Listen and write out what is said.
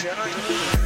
Voyager.